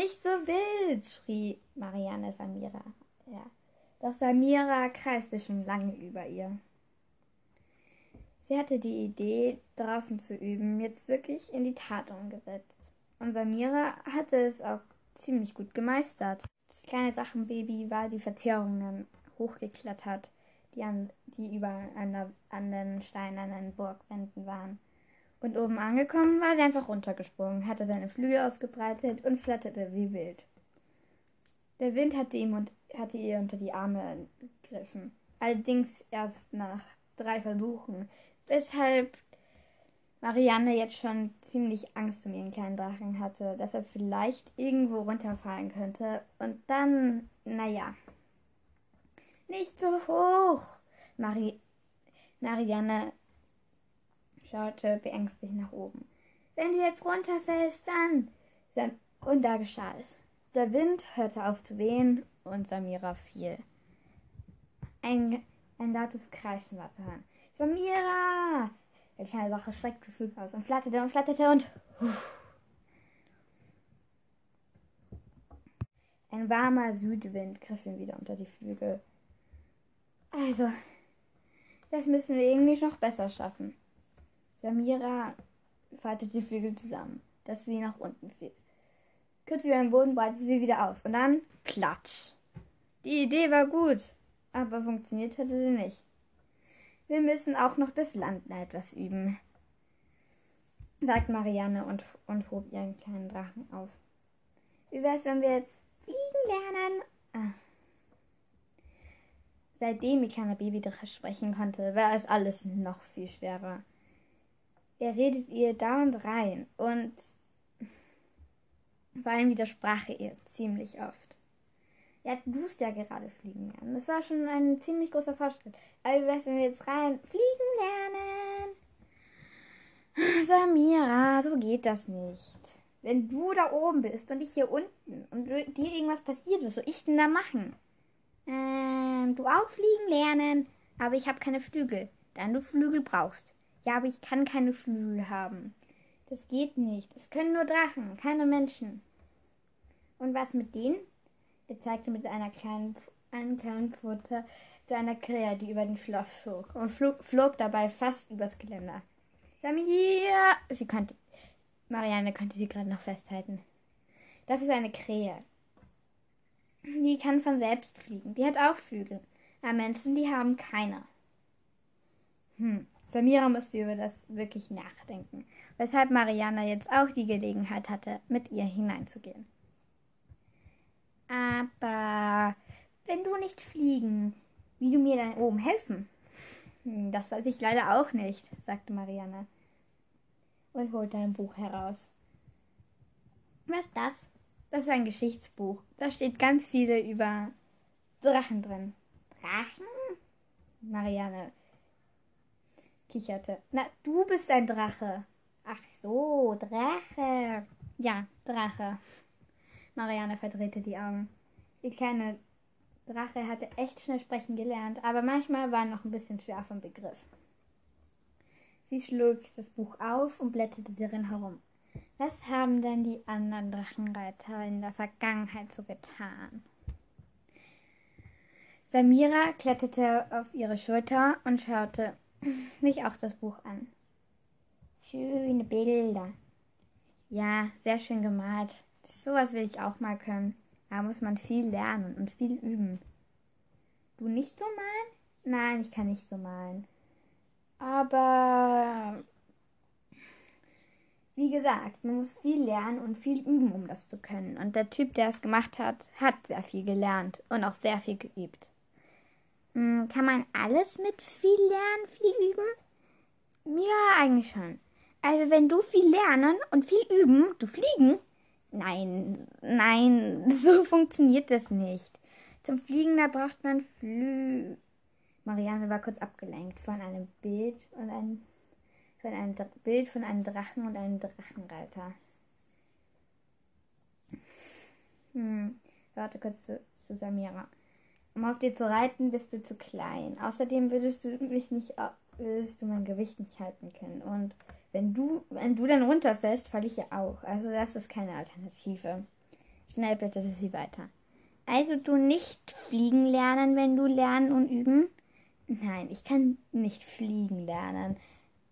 Nicht so wild, schrie Marianne Samira. Ja. Doch Samira kreiste schon lange über ihr. Sie hatte die Idee, draußen zu üben, jetzt wirklich in die Tat umgesetzt. Und Samira hatte es auch ziemlich gut gemeistert. Das kleine Drachenbaby war die Verzierungen hochgeklettert, die, an, die über an, an den steinernen Burgwänden waren. Und oben angekommen war sie einfach runtergesprungen, hatte seine Flügel ausgebreitet und flatterte wie wild. Der Wind hatte, ihm und, hatte ihr unter die Arme gegriffen. Allerdings erst nach drei Versuchen, weshalb Marianne jetzt schon ziemlich Angst um ihren kleinen Drachen hatte, dass er vielleicht irgendwo runterfallen könnte. Und dann, naja. Nicht so hoch! Mari Marianne schaute beängstigt nach oben. Wenn du jetzt runterfällst, dann. Und da geschah es. Der Wind hörte auf zu wehen und Samira fiel. Ein, ein lautes Kreischen war zu hören. Samira! Der kleine Sache streckte die Flügel aus und flatterte und flatterte und. Ein warmer Südwind griff ihm wieder unter die Flügel. Also, das müssen wir irgendwie noch besser schaffen. Samira faltete die Flügel zusammen, dass sie nach unten fiel. Kurz über den Boden breitete sie wieder aus und dann platsch. Die Idee war gut, aber funktioniert hatte sie nicht. Wir müssen auch noch das Landen etwas üben, sagt Marianne und, und hob ihren kleinen Drachen auf. Wie wär's, wenn wir jetzt fliegen lernen? Ah. Seitdem ihr kleiner Babydrache sprechen konnte, war es alles noch viel schwerer. Er redet ihr dauernd rein und vor allem widersprach er ihr ziemlich oft. Ja, du musst ja gerade fliegen lernen. Das war schon ein ziemlich großer Fortschritt. Aber wie wär's, wenn wir jetzt rein fliegen lernen? Samira, so geht das nicht. Wenn du da oben bist und ich hier unten und dir irgendwas passiert, was soll ich denn da machen? Ähm, du auch fliegen lernen, aber ich habe keine Flügel. Dann du Flügel brauchst. Ja, aber ich kann keine Flügel haben. Das geht nicht. Das können nur Drachen, keine Menschen. Und was mit denen? Er zeigte mit einer kleinen, einem kleinen Pfote zu einer Krähe, die über den Schloss flog und flog, flog dabei fast übers Geländer. Samir! Sie konnte, Marianne konnte sie gerade noch festhalten. Das ist eine Krähe. Die kann von selbst fliegen. Die hat auch Flügel. Aber Menschen, die haben keine. Hm. Samira musste über das wirklich nachdenken, weshalb Marianne jetzt auch die Gelegenheit hatte, mit ihr hineinzugehen. Aber wenn du nicht fliegen, wie du mir dann oben helfen? Hm, das weiß ich leider auch nicht, sagte Marianne und holte ein Buch heraus. Was ist das? Das ist ein Geschichtsbuch. Da steht ganz viele über Drachen drin. Drachen? Marianne kicherte. Na, du bist ein Drache. Ach so, Drache. Ja, Drache. Marianne verdrehte die Augen. Die kleine Drache hatte echt schnell sprechen gelernt, aber manchmal war noch ein bisschen schwer vom Begriff. Sie schlug das Buch auf und blätterte darin herum. Was haben denn die anderen Drachenreiter in der Vergangenheit so getan? Samira kletterte auf ihre Schulter und schaute sich auch das Buch an. Schöne Bilder. Ja, sehr schön gemalt. Sowas will ich auch mal können. Da muss man viel lernen und viel üben. Du nicht so malen? Nein, ich kann nicht so malen. Aber wie gesagt, man muss viel lernen und viel üben, um das zu können. Und der Typ, der es gemacht hat, hat sehr viel gelernt und auch sehr viel geübt. Hm, kann man alles mit viel lernen, viel üben? Ja, eigentlich schon. Also wenn du viel lernen und viel üben, du fliegen, Nein, nein, so funktioniert das nicht. Zum Fliegen, da braucht man Flü. Marianne war kurz abgelenkt von einem Bild und ein, von einem Dr Bild von einem Drachen und einem Drachenreiter. Hm, warte kurz zu, zu Samira. Um auf dir zu reiten, bist du zu klein. Außerdem würdest du mich nicht, würdest du mein Gewicht nicht halten können. Und wenn du, wenn du dann runterfällst, falle ich ja auch. Also das ist keine Alternative. Schnell blätterte sie weiter. Also du nicht fliegen lernen, wenn du lernen und üben? Nein, ich kann nicht fliegen lernen.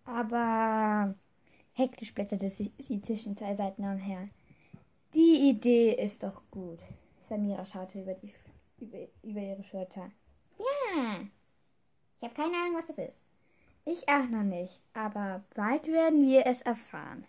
Aber hektisch blätterte sie, sie zwischen zwei Seiten umher. Die Idee ist doch gut. Samira schaute über, die, über, über ihre Schulter. Ja, ich habe keine Ahnung, was das ist. Ich auch noch nicht, aber bald werden wir es erfahren.